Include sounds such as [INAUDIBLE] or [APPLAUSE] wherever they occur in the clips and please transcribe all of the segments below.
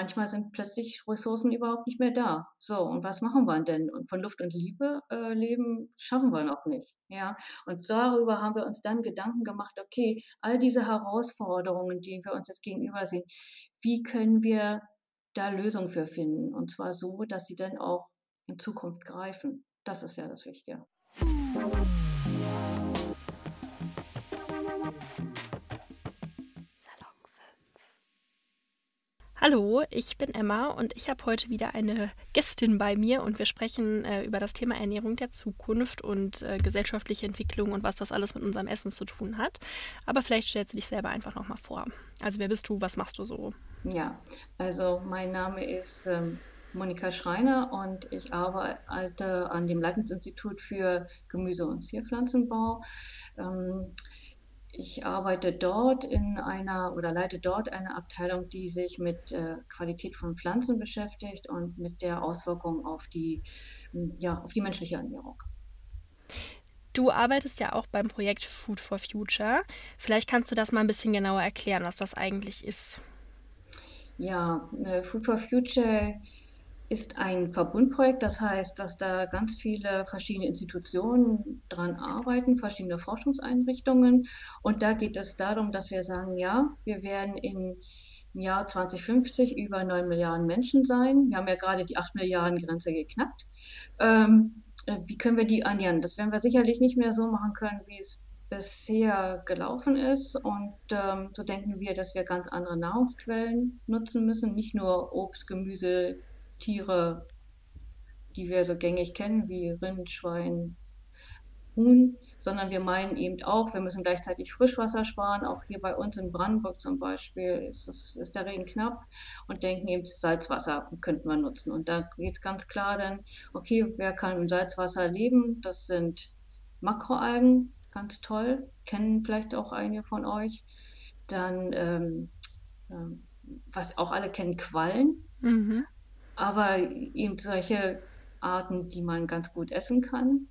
manchmal sind plötzlich Ressourcen überhaupt nicht mehr da. So, und was machen wir denn? Und von Luft und Liebe äh, leben schaffen wir noch nicht. Ja, und darüber haben wir uns dann Gedanken gemacht, okay, all diese Herausforderungen, die wir uns jetzt gegenüber sehen, wie können wir da Lösungen für finden? Und zwar so, dass sie dann auch in Zukunft greifen. Das ist ja das Wichtige. Hallo, ich bin Emma und ich habe heute wieder eine Gästin bei mir und wir sprechen äh, über das Thema Ernährung der Zukunft und äh, gesellschaftliche Entwicklung und was das alles mit unserem Essen zu tun hat. Aber vielleicht stellst du dich selber einfach nochmal vor. Also wer bist du, was machst du so? Ja, also mein Name ist ähm, Monika Schreiner und ich arbeite an dem Leibniz-Institut für Gemüse- und Zierpflanzenbau. Ähm, ich arbeite dort in einer oder leite dort eine Abteilung, die sich mit äh, Qualität von Pflanzen beschäftigt und mit der Auswirkung auf die, ja, auf die menschliche Ernährung. Du arbeitest ja auch beim Projekt Food for Future. Vielleicht kannst du das mal ein bisschen genauer erklären, was das eigentlich ist. Ja, äh, Food for Future ist ein Verbundprojekt, das heißt, dass da ganz viele verschiedene Institutionen dran arbeiten, verschiedene Forschungseinrichtungen. Und da geht es darum, dass wir sagen, ja, wir werden in im Jahr 2050 über 9 Milliarden Menschen sein. Wir haben ja gerade die 8 Milliarden Grenze geknackt. Ähm, äh, wie können wir die ernähren? Das werden wir sicherlich nicht mehr so machen können, wie es bisher gelaufen ist. Und ähm, so denken wir, dass wir ganz andere Nahrungsquellen nutzen müssen, nicht nur Obst, Gemüse, Tiere, die wir so gängig kennen, wie Rind, Schwein, Huhn, sondern wir meinen eben auch, wir müssen gleichzeitig Frischwasser sparen. Auch hier bei uns in Brandenburg zum Beispiel ist, es, ist der Regen knapp und denken eben, Salzwasser könnten wir nutzen. Und da geht es ganz klar dann, okay, wer kann im Salzwasser leben? Das sind Makroalgen, ganz toll, kennen vielleicht auch einige von euch. Dann, ähm, äh, was auch alle kennen, Quallen. Mhm aber eben solche Arten, die man ganz gut essen kann.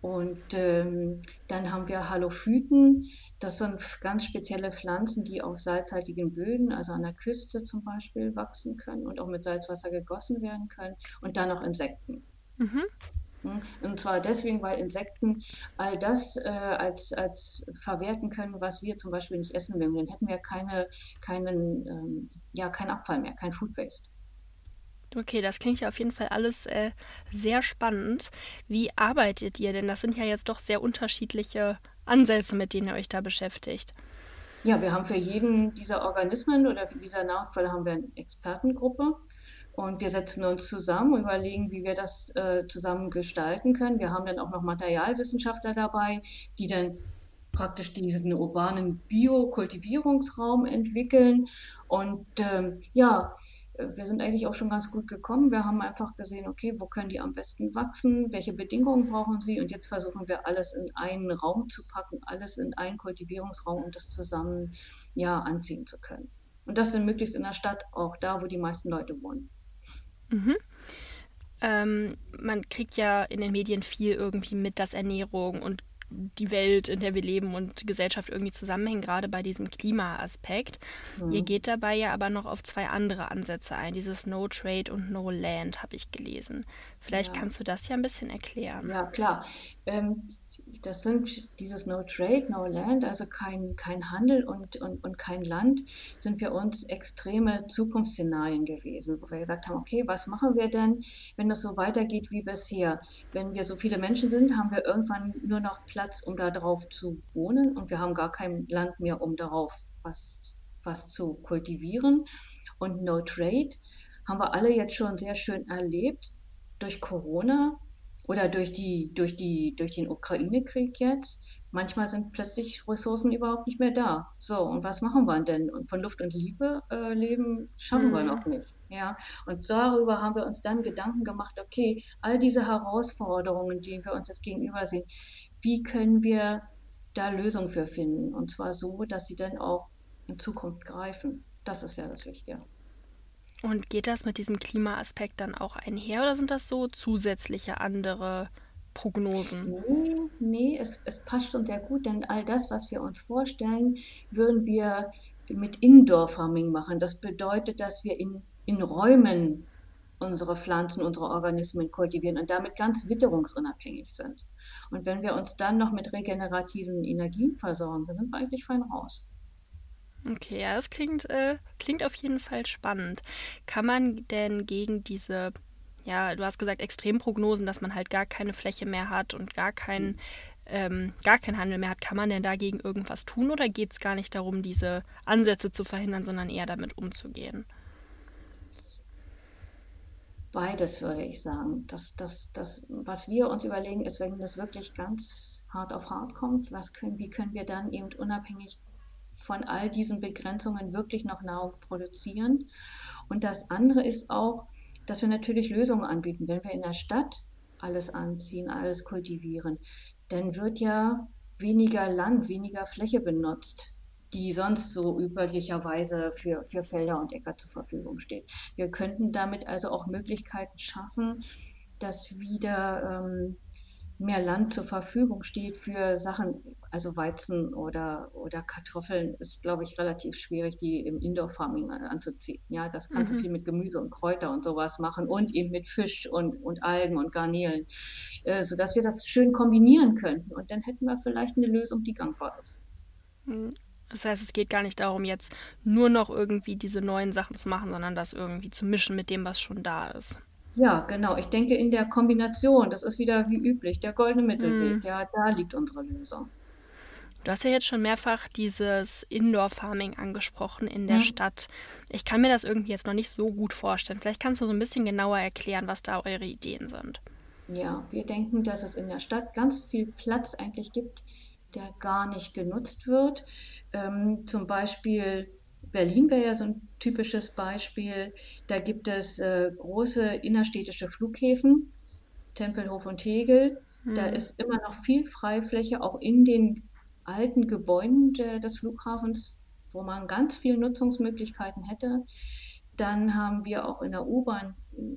Und ähm, dann haben wir Halophyten. Das sind ganz spezielle Pflanzen, die auf salzhaltigen Böden, also an der Küste zum Beispiel, wachsen können und auch mit Salzwasser gegossen werden können. Und dann noch Insekten. Mhm. Hm? Und zwar deswegen, weil Insekten all das äh, als, als verwerten können, was wir zum Beispiel nicht essen würden. Dann hätten wir keine, keinen, ähm, ja, keinen Abfall mehr, kein Food Waste. Okay, das klingt ja auf jeden Fall alles äh, sehr spannend. Wie arbeitet ihr denn? Das sind ja jetzt doch sehr unterschiedliche Ansätze, mit denen ihr euch da beschäftigt. Ja, wir haben für jeden dieser Organismen oder dieser Nahrungsquelle haben wir eine Expertengruppe und wir setzen uns zusammen, überlegen, wie wir das äh, zusammen gestalten können. Wir haben dann auch noch Materialwissenschaftler dabei, die dann praktisch diesen urbanen Biokultivierungsraum entwickeln. Und ähm, ja, wir sind eigentlich auch schon ganz gut gekommen. Wir haben einfach gesehen, okay, wo können die am besten wachsen, welche Bedingungen brauchen sie und jetzt versuchen wir alles in einen Raum zu packen, alles in einen Kultivierungsraum, um das zusammen ja, anziehen zu können. Und das dann möglichst in der Stadt, auch da, wo die meisten Leute wohnen. Mhm. Ähm, man kriegt ja in den Medien viel irgendwie mit, dass Ernährung und die Welt, in der wir leben und Gesellschaft irgendwie zusammenhängen, gerade bei diesem Klimaaspekt. Mhm. Ihr geht dabei ja aber noch auf zwei andere Ansätze ein, dieses No Trade und No Land, habe ich gelesen. Vielleicht ja. kannst du das ja ein bisschen erklären. Ja, klar. Ähm, das sind dieses No Trade, No Land, also kein, kein Handel und, und, und kein Land, sind für uns extreme Zukunftsszenarien gewesen, wo wir gesagt haben, okay, was machen wir denn, wenn das so weitergeht wie bisher? Wenn wir so viele Menschen sind, haben wir irgendwann nur noch Platz, um da drauf zu wohnen und wir haben gar kein Land mehr, um darauf was, was zu kultivieren. Und No Trade haben wir alle jetzt schon sehr schön erlebt durch Corona oder durch, die, durch, die, durch den Ukraine-Krieg jetzt, manchmal sind plötzlich Ressourcen überhaupt nicht mehr da. So, und was machen wir denn? Und von Luft und Liebe äh, leben schaffen mhm. wir noch nicht. Ja, und darüber haben wir uns dann Gedanken gemacht, okay, all diese Herausforderungen, die wir uns jetzt gegenüber sehen, wie können wir da Lösungen für finden? Und zwar so, dass sie dann auch in Zukunft greifen. Das ist ja das Wichtige. Und geht das mit diesem Klimaaspekt dann auch einher oder sind das so zusätzliche andere Prognosen? Nee, es, es passt schon sehr gut, denn all das, was wir uns vorstellen, würden wir mit Indoor Farming machen. Das bedeutet, dass wir in in Räumen unsere Pflanzen, unsere Organismen kultivieren und damit ganz witterungsunabhängig sind. Und wenn wir uns dann noch mit regenerativen Energien versorgen, dann sind wir eigentlich fein raus. Okay, ja, das klingt, äh, klingt auf jeden Fall spannend. Kann man denn gegen diese, ja, du hast gesagt, Extremprognosen, dass man halt gar keine Fläche mehr hat und gar keinen ähm, gar keinen Handel mehr hat, kann man denn dagegen irgendwas tun oder geht es gar nicht darum, diese Ansätze zu verhindern, sondern eher damit umzugehen? Beides würde ich sagen. Das, das, das, was wir uns überlegen, ist, wenn das wirklich ganz hart auf hart kommt, was können, wie können wir dann eben unabhängig von all diesen Begrenzungen wirklich noch Nahrung produzieren? Und das andere ist auch, dass wir natürlich Lösungen anbieten. Wenn wir in der Stadt alles anziehen, alles kultivieren, dann wird ja weniger Land, weniger Fläche benutzt die sonst so üblicherweise für, für Felder und Äcker zur Verfügung steht. Wir könnten damit also auch Möglichkeiten schaffen, dass wieder ähm, mehr Land zur Verfügung steht für Sachen, also Weizen oder, oder Kartoffeln ist, glaube ich, relativ schwierig, die im Indoor-Farming anzuziehen. Ja, das kannst mhm. du viel mit Gemüse und Kräuter und sowas machen und eben mit Fisch und, und Algen und Garnelen, äh, sodass wir das schön kombinieren könnten. Und dann hätten wir vielleicht eine Lösung, die gangbar ist. Mhm. Das heißt, es geht gar nicht darum, jetzt nur noch irgendwie diese neuen Sachen zu machen, sondern das irgendwie zu mischen mit dem, was schon da ist. Ja, genau. Ich denke in der Kombination, das ist wieder wie üblich, der goldene Mittelweg. Mm. Ja, da liegt unsere Lösung. Du hast ja jetzt schon mehrfach dieses Indoor-Farming angesprochen in der mhm. Stadt. Ich kann mir das irgendwie jetzt noch nicht so gut vorstellen. Vielleicht kannst du so ein bisschen genauer erklären, was da eure Ideen sind. Ja, wir denken, dass es in der Stadt ganz viel Platz eigentlich gibt, der gar nicht genutzt wird. Ähm, zum Beispiel Berlin wäre ja so ein typisches Beispiel. Da gibt es äh, große innerstädtische Flughäfen, Tempelhof und Tegel. Mhm. Da ist immer noch viel Freifläche, auch in den alten Gebäuden de, des Flughafens, wo man ganz viele Nutzungsmöglichkeiten hätte. Dann haben wir auch in der U-Bahn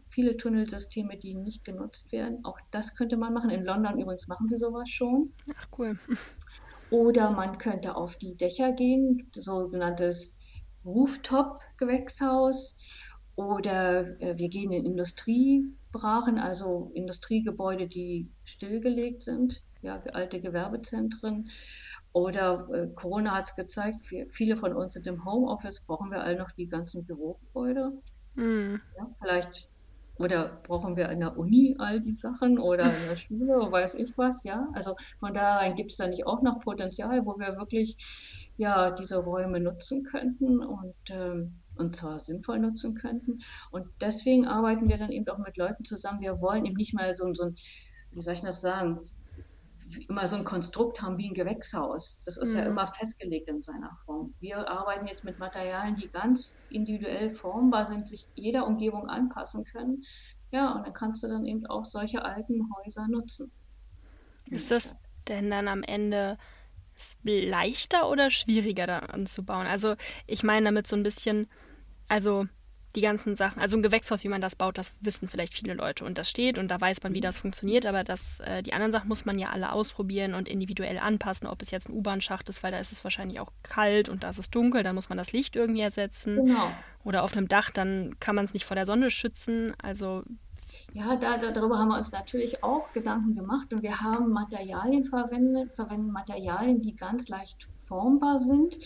viele Tunnelsysteme, die nicht genutzt werden. Auch das könnte man machen. In London übrigens machen sie sowas schon. Ach cool. [LAUGHS] Oder man könnte auf die Dächer gehen, sogenanntes Rooftop-Gewächshaus. Oder äh, wir gehen in Industriebrachen, also Industriegebäude, die stillgelegt sind, ja, alte Gewerbezentren. Oder äh, Corona hat es gezeigt, wir, viele von uns sind im Homeoffice, brauchen wir all noch die ganzen Bürogebäude. Mm. Ja, vielleicht oder brauchen wir in der Uni all die Sachen oder in der [LAUGHS] Schule, weiß ich was, ja? Also von daher gibt es da nicht auch noch Potenzial, wo wir wirklich ja diese Räume nutzen könnten und ähm, und zwar sinnvoll nutzen könnten. Und deswegen arbeiten wir dann eben auch mit Leuten zusammen. Wir wollen eben nicht mal so, so ein, wie soll ich das sagen, immer so ein Konstrukt haben wie ein Gewächshaus. Das ist mhm. ja immer festgelegt in seiner Form. Wir arbeiten jetzt mit Materialien, die ganz individuell formbar sind, sich jeder Umgebung anpassen können. Ja, und dann kannst du dann eben auch solche alten Häuser nutzen. Ist das denn dann am Ende leichter oder schwieriger da anzubauen? Also ich meine damit so ein bisschen, also die ganzen Sachen, also ein Gewächshaus, wie man das baut, das wissen vielleicht viele Leute und das steht und da weiß man, wie das funktioniert, aber das, äh, die anderen Sachen muss man ja alle ausprobieren und individuell anpassen, ob es jetzt ein U-Bahn-Schacht ist, weil da ist es wahrscheinlich auch kalt und da ist es dunkel, dann muss man das Licht irgendwie ersetzen. Genau. Oder auf einem Dach, dann kann man es nicht vor der Sonne schützen, also ja, da, darüber haben wir uns natürlich auch Gedanken gemacht und wir haben Materialien verwendet, verwenden Materialien, die ganz leicht formbar sind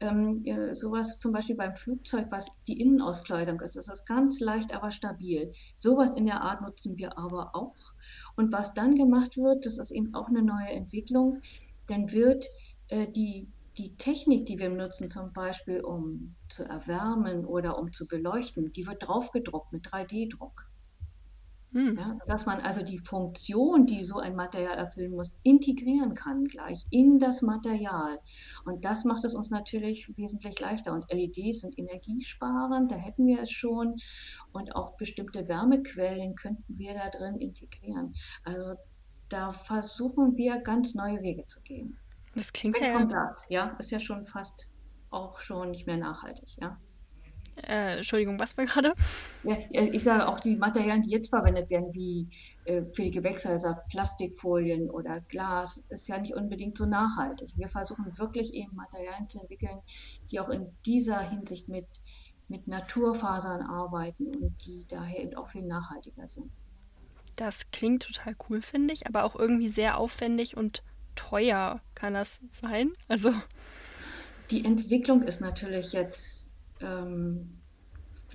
ähm, sowas zum Beispiel beim Flugzeug, was die Innenauskleidung ist, das ist ganz leicht, aber stabil. Sowas in der Art nutzen wir aber auch. Und was dann gemacht wird, das ist eben auch eine neue Entwicklung, dann wird äh, die, die Technik, die wir nutzen, zum Beispiel um zu erwärmen oder um zu beleuchten, die wird draufgedruckt mit 3D-Druck. Hm. Ja, dass man also die Funktion, die so ein Material erfüllen muss, integrieren kann gleich in das Material. Und das macht es uns natürlich wesentlich leichter. Und LEDs sind energiesparend, da hätten wir es schon. Und auch bestimmte Wärmequellen könnten wir da drin integrieren. Also da versuchen wir ganz neue Wege zu gehen. Das klingt ja. Das, ja, ist ja schon fast auch schon nicht mehr nachhaltig, ja. Äh, Entschuldigung, was war gerade? Ja, ich sage auch die Materialien, die jetzt verwendet werden, wie äh, für die Gewächshäuser, Plastikfolien oder Glas, ist ja nicht unbedingt so nachhaltig. Wir versuchen wirklich eben Materialien zu entwickeln, die auch in dieser Hinsicht mit mit Naturfasern arbeiten und die daher eben auch viel nachhaltiger sind. Das klingt total cool, finde ich, aber auch irgendwie sehr aufwendig und teuer. Kann das sein? Also. Die Entwicklung ist natürlich jetzt ähm,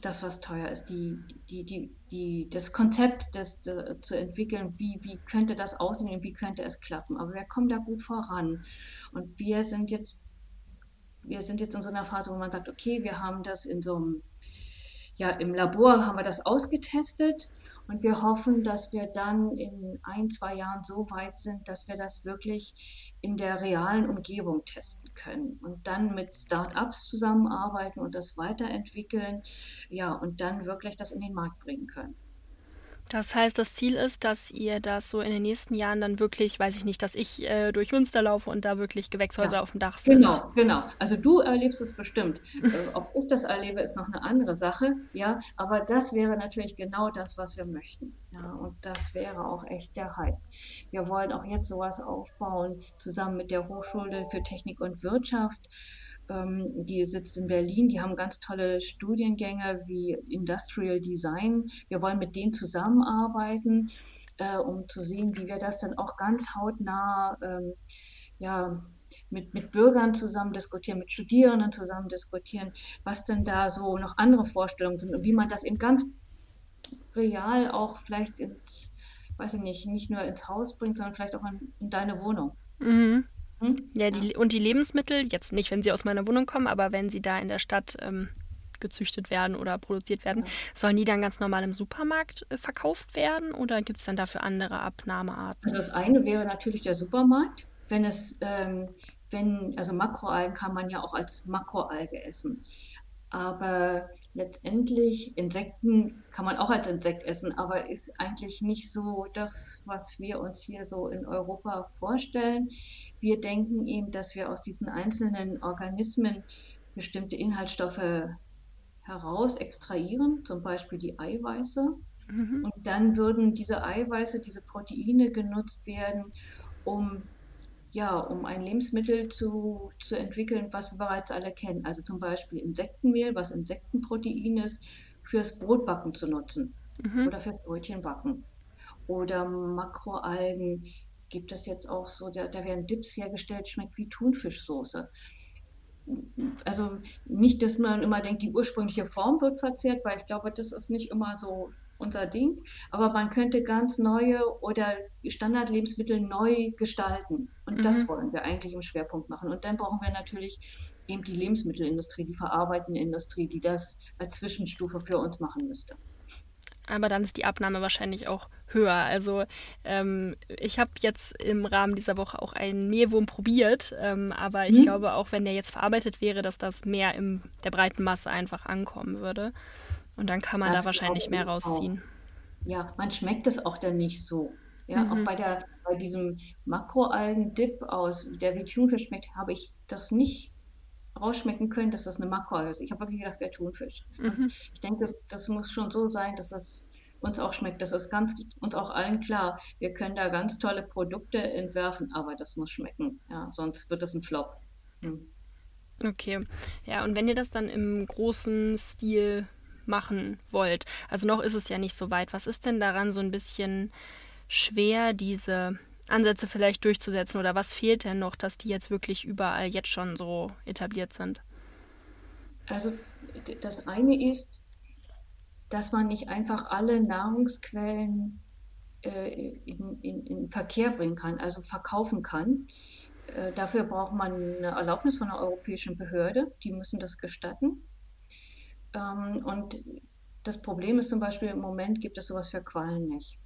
das, was teuer ist. Die, die, die, die, das Konzept das, das, zu entwickeln, wie, wie könnte das aussehen und wie könnte es klappen. Aber wir kommen da gut voran. Und wir sind jetzt, wir sind jetzt in so einer Phase, wo man sagt, okay, wir haben das in so einem, ja, im Labor haben wir das ausgetestet und wir hoffen, dass wir dann in ein, zwei Jahren so weit sind, dass wir das wirklich in der realen Umgebung testen können und dann mit Start-ups zusammenarbeiten und das weiterentwickeln, ja, und dann wirklich das in den Markt bringen können. Das heißt, das Ziel ist, dass ihr das so in den nächsten Jahren dann wirklich, weiß ich nicht, dass ich äh, durch Münster laufe und da wirklich Gewächshäuser ja. auf dem Dach sind. Genau, genau. Also du erlebst es bestimmt. äh, ob ich das erlebe, ist noch eine andere Sache. Ja, aber das wäre natürlich genau das, was wir möchten. Ja, und das wäre auch echt der Hype. Wir wollen auch jetzt sowas aufbauen, zusammen mit der Hochschule für Technik und Wirtschaft die sitzt in Berlin, die haben ganz tolle Studiengänge wie Industrial Design. Wir wollen mit denen zusammenarbeiten, äh, um zu sehen, wie wir das dann auch ganz hautnah ähm, ja, mit, mit Bürgern zusammen diskutieren, mit Studierenden zusammen diskutieren, was denn da so noch andere Vorstellungen sind und wie man das eben ganz real auch vielleicht ins, weiß ich nicht, nicht nur ins Haus bringt, sondern vielleicht auch in, in deine Wohnung. Mhm. Hm? Ja, die, und die Lebensmittel, jetzt nicht, wenn sie aus meiner Wohnung kommen, aber wenn sie da in der Stadt ähm, gezüchtet werden oder produziert werden, ja. sollen die dann ganz normal im Supermarkt äh, verkauft werden oder gibt es dann dafür andere Abnahmearten? Also das eine wäre natürlich der Supermarkt. Wenn es, ähm, wenn, also Makroalgen kann man ja auch als Makroalge essen. Aber letztendlich, Insekten kann man auch als Insekt essen, aber ist eigentlich nicht so das, was wir uns hier so in Europa vorstellen. Wir denken eben, dass wir aus diesen einzelnen Organismen bestimmte Inhaltsstoffe heraus extrahieren, zum Beispiel die Eiweiße. Mhm. Und dann würden diese Eiweiße, diese Proteine genutzt werden, um ja, um ein Lebensmittel zu, zu entwickeln, was wir bereits alle kennen. Also zum Beispiel Insektenmehl, was Insektenprotein ist, fürs Brotbacken zu nutzen mhm. oder fürs Brötchenbacken. Oder Makroalgen gibt es jetzt auch so, da, da werden Dips hergestellt, schmeckt wie Thunfischsoße. Also nicht, dass man immer denkt, die ursprüngliche Form wird verzehrt, weil ich glaube, das ist nicht immer so unser Ding. Aber man könnte ganz neue oder Standardlebensmittel neu gestalten. Und mhm. das wollen wir eigentlich im Schwerpunkt machen. Und dann brauchen wir natürlich eben die Lebensmittelindustrie, die verarbeitende Industrie, die das als Zwischenstufe für uns machen müsste. Aber dann ist die Abnahme wahrscheinlich auch höher. Also ähm, ich habe jetzt im Rahmen dieser Woche auch einen Mehlwurm probiert, ähm, aber ich mhm. glaube auch, wenn der jetzt verarbeitet wäre, dass das mehr in der breiten Masse einfach ankommen würde. Und dann kann man das da wahrscheinlich mehr rausziehen. Auch. Ja, man schmeckt es auch dann nicht so. Ja, mhm. auch bei, der, bei diesem Makroalgen-Dip aus, der wie Thunfisch schmeckt, habe ich das nicht rausschmecken können, dass das eine Makroalge ist. Ich habe wirklich gedacht, wäre Thunfisch. Mhm. Ich denke, das, das, muss schon so sein, dass es uns auch schmeckt. Das ist ganz uns auch allen klar. Wir können da ganz tolle Produkte entwerfen, aber das muss schmecken. Ja, sonst wird das ein Flop. Hm. Okay. Ja, und wenn ihr das dann im großen Stil machen wollt. Also noch ist es ja nicht so weit. Was ist denn daran so ein bisschen schwer, diese Ansätze vielleicht durchzusetzen? Oder was fehlt denn noch, dass die jetzt wirklich überall jetzt schon so etabliert sind? Also das eine ist, dass man nicht einfach alle Nahrungsquellen äh, in, in, in, Verkehr bringen kann, also verkaufen kann. Äh, dafür braucht man eine Erlaubnis von einer europäischen Behörde, die müssen das gestatten. Ähm, und das Problem ist zum Beispiel, im Moment gibt es sowas für Quallen nicht.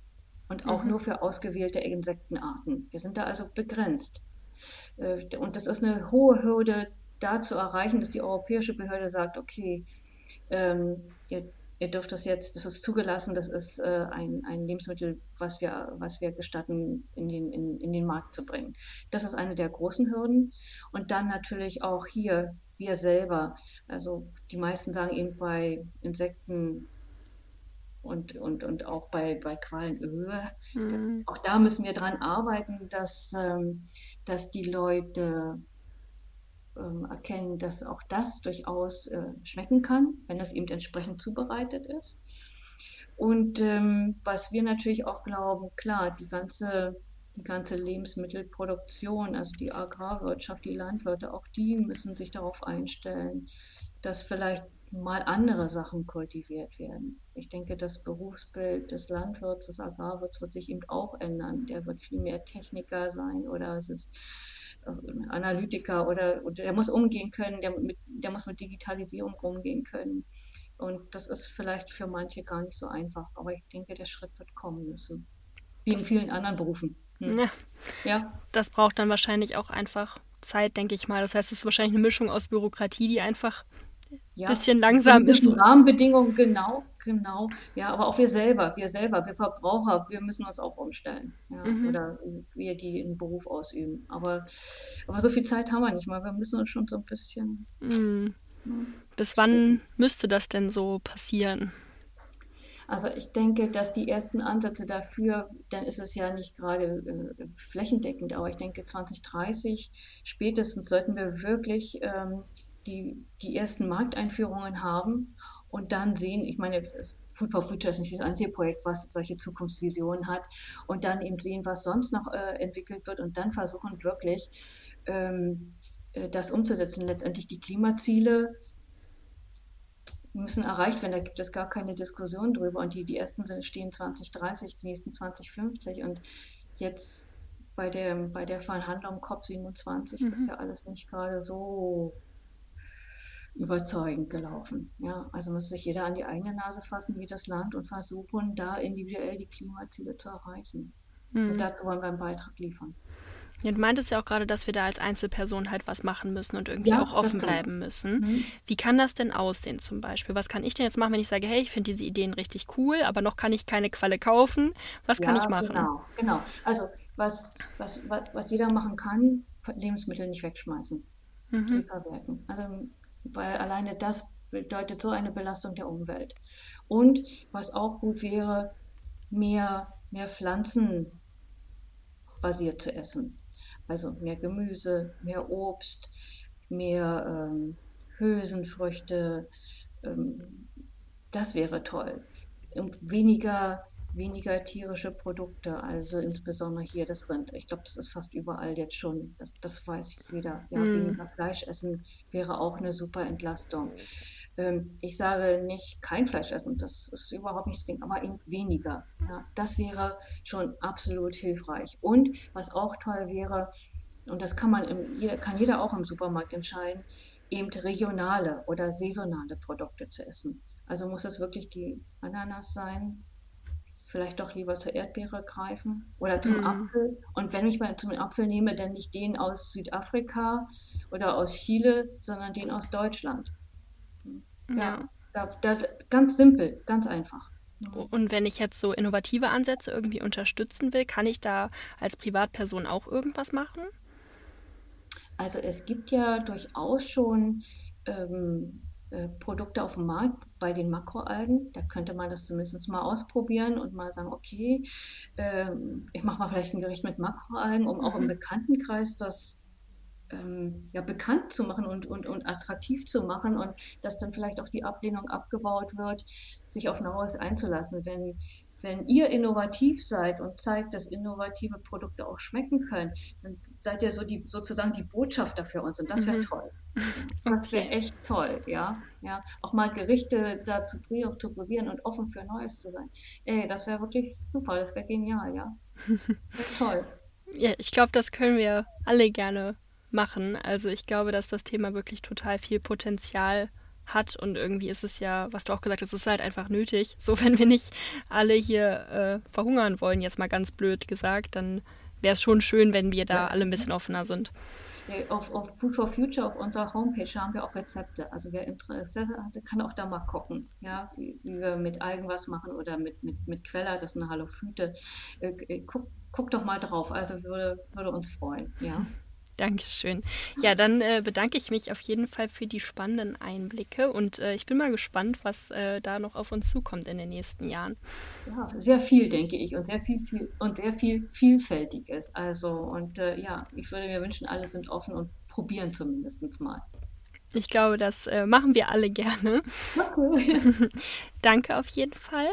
Und auch mhm. nur für ausgewählte Insektenarten. Wir sind da also begrenzt. Äh, und das ist eine hohe Hürde, da zu erreichen, dass die europäische Behörde sagt, okay, ähm, ihr, ihr, dürft das jetzt, das ist zugelassen, das ist äh, ein, ein Lebensmittel, was wir, was wir gestatten, in den, in, in den Markt zu bringen. Das ist eine der großen Hürden. Und dann natürlich auch hier wir selber. Also die meisten sagen eben bei Insekten und, und, und auch bei, bei Qualen, äh, mhm. auch da müssen wir dran arbeiten, dass, ähm, dass die Leute ähm, erkennen, dass auch das durchaus äh, schmecken kann, wenn das eben entsprechend zubereitet ist. Und ähm, was wir natürlich auch glauben, klar, die ganze, die ganze Lebensmittelproduktion, also die Agrarwirtschaft, die Landwirte, auch die müssen sich darauf einstellen, dass vielleicht mal andere Sachen kultiviert werden. Ich denke, das Berufsbild des Landwirts, des Agrarwirts wird sich eben auch ändern. Der wird viel mehr Techniker sein oder es ist äh, Analytiker oder, oder der muss umgehen können, der, mit, der muss mit Digitalisierung umgehen können. Und das ist vielleicht für manche gar nicht so einfach, aber ich denke, der Schritt wird kommen müssen. Wie in vielen anderen Berufen. Hm. Ja. ja. Das braucht dann wahrscheinlich auch einfach Zeit, denke ich mal. Das heißt, es ist wahrscheinlich eine Mischung aus Bürokratie, die einfach ein ja. bisschen langsam ist. Rahmenbedingungen, genau, genau. Ja, aber auch wir selber, wir selber, wir Verbraucher, wir müssen uns auch umstellen. Ja, mhm. Oder wir, die einen Beruf ausüben. Aber, aber so viel Zeit haben wir nicht mal. Wir müssen uns schon so ein bisschen. Mhm. Bis wann müsste das denn so passieren? Also ich denke, dass die ersten Ansätze dafür, dann ist es ja nicht gerade äh, flächendeckend, aber ich denke 2030 spätestens sollten wir wirklich ähm, die, die ersten Markteinführungen haben und dann sehen, ich meine, Food for Future ist nicht das einzige Projekt, was solche Zukunftsvisionen hat und dann eben sehen, was sonst noch äh, entwickelt wird und dann versuchen wirklich ähm, äh, das umzusetzen. Letztendlich die Klimaziele müssen erreicht werden. Da gibt es gar keine Diskussion drüber. Und die, die ersten sind, stehen 2030, die nächsten 2050. Und jetzt bei der, bei der Verhandlung COP27 mhm. ist ja alles nicht gerade so überzeugend gelaufen. Ja, also muss sich jeder an die eigene Nase fassen, jedes Land und versuchen, da individuell die Klimaziele zu erreichen. Mhm. Und dazu wollen wir einen Beitrag liefern. Ja, du meintest ja auch gerade, dass wir da als Einzelperson halt was machen müssen und irgendwie ja, auch offen bleiben müssen. Mhm. Wie kann das denn aussehen zum Beispiel? Was kann ich denn jetzt machen, wenn ich sage, hey, ich finde diese Ideen richtig cool, aber noch kann ich keine Qualle kaufen? Was ja, kann ich machen? Genau, genau. Also was, was, was, was jeder machen kann, Lebensmittel nicht wegschmeißen, mhm. sie verwerten. Also weil alleine das bedeutet so eine Belastung der Umwelt. Und was auch gut wäre, mehr, mehr pflanzenbasiert zu essen. Also mehr Gemüse, mehr Obst, mehr ähm, Hülsenfrüchte. Ähm, das wäre toll. Und weniger, weniger tierische Produkte, also insbesondere hier das Rind. Ich glaube, das ist fast überall jetzt schon. Das, das weiß jeder. Ja, mm. Weniger Fleisch essen wäre auch eine super Entlastung. Ähm, ich sage nicht kein Fleisch essen, das ist überhaupt nicht das Ding, aber eben weniger. Ja, das wäre schon absolut hilfreich. Und was auch toll wäre, und das kann man im, kann jeder auch im Supermarkt entscheiden, eben regionale oder saisonale Produkte zu essen. Also muss es wirklich die Ananas sein, vielleicht doch lieber zur Erdbeere greifen oder zum mm. Apfel. Und wenn ich mal zum Apfel nehme, dann nicht den aus Südafrika oder aus Chile, sondern den aus Deutschland. Ja, da, da, ganz simpel, ganz einfach. Und wenn ich jetzt so innovative Ansätze irgendwie unterstützen will, kann ich da als Privatperson auch irgendwas machen? Also es gibt ja durchaus schon ähm, äh, Produkte auf dem Markt bei den Makroalgen. Da könnte man das zumindest mal ausprobieren und mal sagen, okay, ähm, ich mache mal vielleicht ein Gericht mit Makroalgen, um auch im mhm. Bekanntenkreis das ähm, ja, bekannt zu machen und, und, und attraktiv zu machen und dass dann vielleicht auch die Ablehnung abgebaut wird, sich auf Neues einzulassen. Wenn, wenn ihr innovativ seid und zeigt, dass innovative Produkte auch schmecken können, dann seid ihr so die, sozusagen die Botschafter für uns und das wäre mhm. toll. [LAUGHS] Das wäre echt toll, ja. ja. Auch mal Gerichte da zu, zu probieren und offen für Neues zu sein. Ey, das wäre wirklich super, das wäre genial, ja. [LAUGHS] Das ist toll. Ja, ich glaube, das können wir alle gerne machen. Also ich glaube, dass das Thema wirklich total viel Potenzial hat und irgendwie ist es ja, was du auch gesagt hast, es ist halt einfach nötig. So, [LAUGHS] wenn wir nicht alle hier äh, verhungern wollen, jetzt mal ganz blöd gesagt, dann wäre es schon schön, wenn wir da alle ein bisschen offener sind. Auf, auf, Food for Future auf unserer Homepage haben wir auch Rezepte. Also wer Interesse hat, kann auch da mal gucken, ja, wie, wie wir mit Algen was machen oder mit, mit, mit Queller, das ist eine Halophyte. Äh, äh, guck, guck doch mal drauf, also würde, würde uns freuen, ja. [LAUGHS] Dankeschön. Ja, dann äh, bedanke ich mich auf jeden Fall für die spannenden Einblicke und äh, ich bin mal gespannt, was äh, da noch auf uns zukommt in den nächsten Jahren. Ja, sehr viel, denke ich, und sehr viel, viel und sehr viel Vielfältiges. Also, und äh, ja, ich würde mir wünschen, alle sind offen und probieren zumindest mal. Ich glaube, das äh, machen wir alle gerne. Okay. [LAUGHS] Danke auf jeden Fall.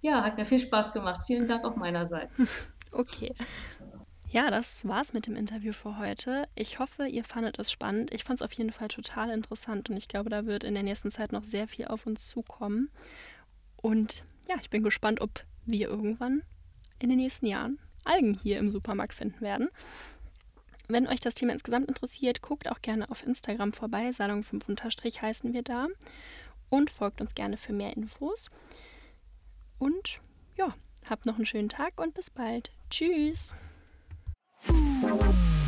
Ja, hat mir viel Spaß gemacht. Vielen Dank auch meinerseits. [LAUGHS] okay. Ja, das war's mit dem Interview für heute. Ich hoffe, ihr fandet es spannend. Ich fand es auf jeden Fall total interessant und ich glaube, da wird in der nächsten Zeit noch sehr viel auf uns zukommen. Und ja, ich bin gespannt, ob wir irgendwann in den nächsten Jahren Algen hier im Supermarkt finden werden. Wenn euch das Thema insgesamt interessiert, guckt auch gerne auf Instagram vorbei. Salon 5 unterstrich heißen wir da. Und folgt uns gerne für mehr Infos. Und ja, habt noch einen schönen Tag und bis bald. Tschüss. Thank you.